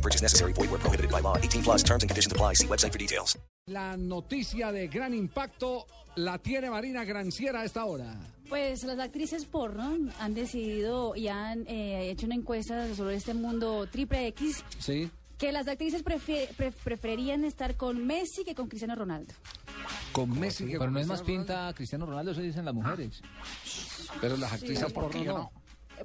No purchase necessary. Void where prohibited by law. 18 plus terms and conditions apply. See website for details. La noticia de gran impacto la tiene Marina Granciera a esta hora. Pues las actrices porno han decidido y han eh, hecho una encuesta sobre este mundo triple X Sí. que las actrices pre- preferirían estar con Messi que con Cristiano Ronaldo. Con Messi. que Pero con no es más Cristiano pinta Cristiano Ronaldo, eso dicen las mujeres. Pero las actrices porque porno no.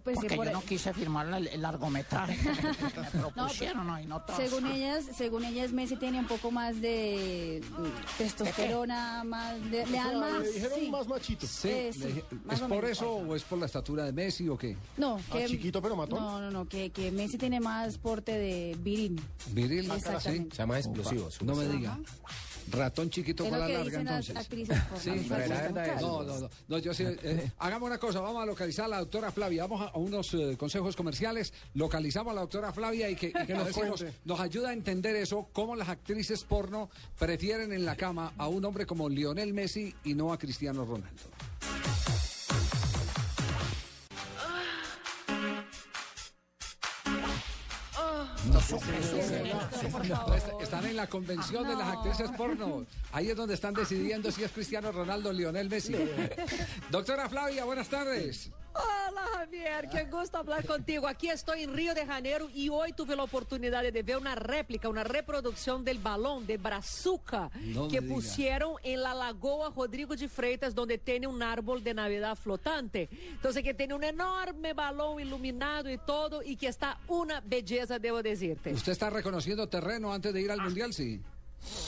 Pues Porque que por- yo no quise firmar la- el largometraje que me, me propusieron ¿no? y no según ellas, según ellas Messi tiene un poco más de mm, testosterona, más de, le dan más, sí. machito. Sí, Eh, sí, le dije, más ¿Es por menos. eso o es por la estatura de Messi o qué? No, que chiquito pero matón. No, no, no, que, que Messi tiene más porte de viril. Viril. Exactamente. ¿sí? más explosivos. No me diga. Ratón chiquito con la larga entonces. actrices. Sí, No, no, no, no, yo sí, eh, hagamos una cosa, vamos a localizar a la doctora Flavia, vamos a, a unos eh, consejos comerciales, localizamos a la doctora Flavia y que, y que nos, cuente. nos ayuda a entender eso, cómo las actrices porno prefieren en la cama a un hombre como Lionel Messi y no a Cristiano Ronaldo. Est- Están en la convención de las actrices porno. Ahí es donde están decidiendo si es Cristiano Ronaldo o Lionel Messi. Doctora Flavia, buenas tardes. Olá, Javier, que gusto hablar contigo. Aquí estoy en Río de Janeiro y hoy tuve la oportunidad de ver una réplica, una reproducción del balón de Brazuca No que pusieron en la Lagoa Rodrigo de Freitas, donde tiene un árbol de Navidad flotante. Entonces, que tiene un enorme balón iluminado y todo, y que está una belleza, debo decirte. ¿Usted está reconociendo terreno antes de ir al Mundial? Sí.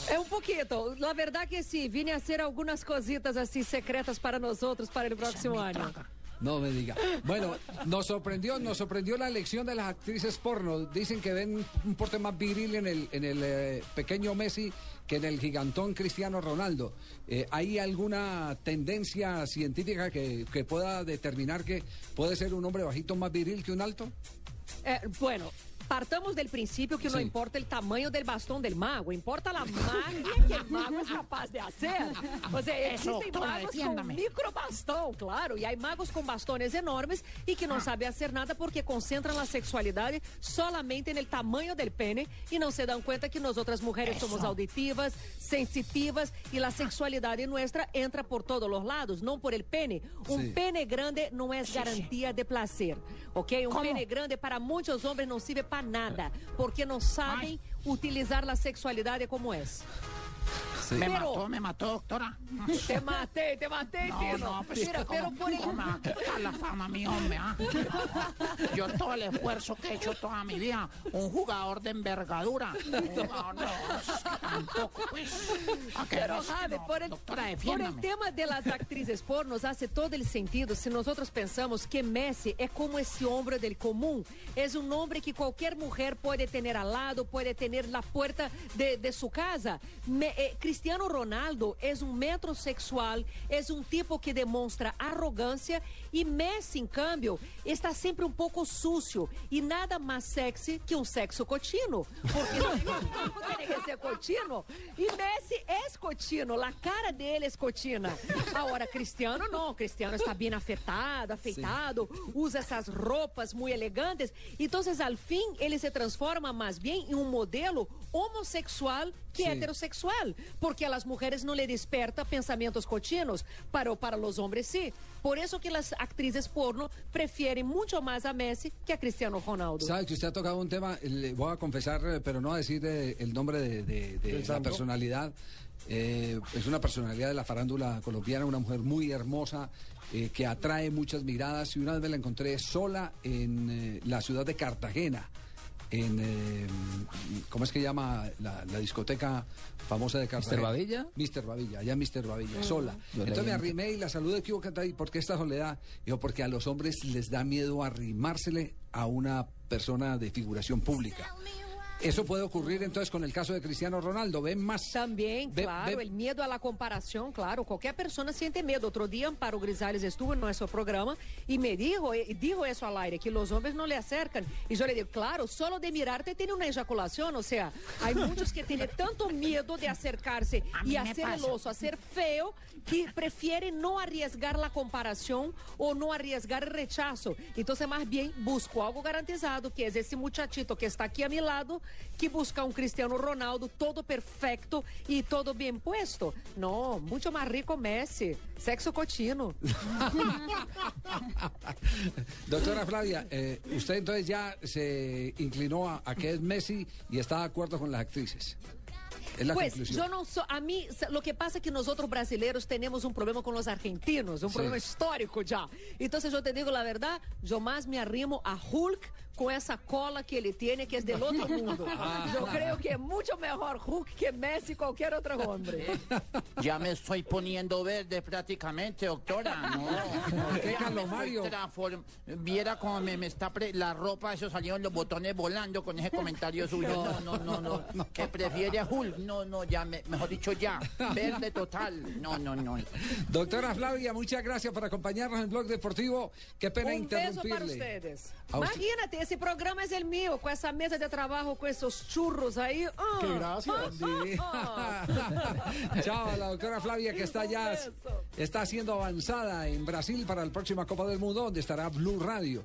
É um pouquito. La verdad que sí, vine a hacer algunas cositas así secretas para nosotros para el próximo año. No me diga. Bueno, nos sorprendió, nos sorprendió la elección de las actrices porno. Dicen que ven un porte más viril en el, en el eh, pequeño Messi que en el gigantón Cristiano Ronaldo. Eh, ¿Hay alguna tendencia científica que, que pueda determinar que puede ser un hombre bajito más viril que un alto? É, bueno, Partamos do princípio que não importa o tamanho do bastão do mago, importa a magia que o mago é capaz de fazer O sea, existen Eso, magos com micro bastão claro, e há magos com bastões enormes e que não sabem fazer nada porque concentram a sexualidade solamente no tamanho do pene e não se dão conta que nós, mulheres, Eso. somos auditivas, sensitivas e a sexualidade nossa entra por todos os lados, não por el pene. um pene grande não é garantia de placer, ¿ok? um pene grande para muitos homens não sirve para nada, porque não sabem utilizar a sexualidade como é. Me Pero- mató, me mató, doctora. Te matei, te matei, No, Tino. no, pues Mira, ¿cómo, pero por el... me quitar la fama mi hombre, ah? Yo todo el esfuerzo que he hecho toda mi vida, un jugador de envergadura, un jugador no, es que tampoco, pues, ¿a qué Pero, no? por el, doctora, por el tema de las actrices pornos hace todo el sentido si nosotros pensamos que Messi es como ese hombre del común. Es un hombre que cualquier mujer puede tener al lado, puede tener la puerta de, de su casa. Me- eh, Cristiano Ronaldo es un metrosexual, es un tipo que demonstra arrogancia y Messi, en cambio, está siempre un poco sucio y nada más sexy que un sexo cochino. Porque no tiene que ser cochino. Y Messi es cochino, la cara dele es cochina. Ahora, Cristiano no, Cristiano está bien afetado, afeitado, usa esas ropas muy elegantes. Entonces, al fin, ele se transforma más bien en un modelo homosexual que Sí. heterosexual, porque a las mujeres no le desperta pensamientos cochinos, pero para los hombres sí. Por eso que las actrices porno prefieren mucho más a Messi que a Cristiano Ronaldo. Sabe que usted ha tocado un tema, le voy a confesar, eh, pero no a decir eh, el nombre de, de- de ¿Del la santo? personalidad. Eh, es una personalidad de la farándula colombiana, una mujer muy hermosa, eh, que atrae muchas miradas. Y una vez me la encontré sola en eh, la ciudad de Cartagena. En, eh, ¿cómo es que llama la, la discoteca famosa de Cartagena? Babilla? Mr. Babilla, allá Mr. Babilla, sola. Yo Entonces me arrimé y la saludé, ¿qué hubo, Catay? ¿Por qué esta soledad? Digo, porque a los hombres les da miedo arrimársele a una persona de figuración pública. Eso puede ocurrir entonces con el caso de Cristiano Ronaldo. Ven más. También, Ve- claro, ve- el miedo a la comparación, claro, cualquier persona siente miedo. Otro día Amparo Grisales estuvo en nuestro programa y me dijo, eh, dijo eso al aire, que los hombres no le acercan. Y yo le digo, claro, solo de mirarte tiene una eyaculación, o sea, hay muchos que tienen tanto miedo de acercarse y hacer el oso, hacer feo, que prefieren no arriesgar la comparación o no arriesgar el rechazo. Entonces, más bien, busco algo garantizado, que es ese muchachito que está aquí a mi lado, que busca un Cristiano Ronaldo todo perfecto y todo bien puesto. No, mucho más rico Messi, sexo cochino. Doctora Flavia, eh, usted entonces ya se inclinó a, a que es Messi y está de acuerdo con las actrices. Pues conclusión. yo no soy, a mí, lo que pasa es que nosotros brasileños tenemos un problema con los argentinos, un Sí. problema histórico ya. Entonces yo te digo la verdad, yo más me arrimo a Hulk con esa cola que él tiene, que es del otro mundo. Yo creo que es mucho mejor Hulk que Messi y cualquier otro hombre. Ya me estoy poniendo verde prácticamente, doctora. No, ¿Por qué, Carlos Mario? transform- Viera cómo me, me está pre- la ropa, eso salieron los botones volando con ese comentario suyo. No, no, no, no. Que prefiere a Hulk. No, no, ya, me- mejor dicho, ya. Verde total. No, no, no. Doctora Flavia, muchas gracias por acompañarnos en el Blog Deportivo. Qué pena Un beso interrumpirle. para ustedes. Imagínate, ese programa es el mío, con esa mesa de trabajo, con esos churros ahí. Ah, Qué gracias. ah, ah. Chao, a la doctora Flavia que está ya está siendo avanzada en Brasil para la próxima Copa del Mundo, donde estará Blue Radio.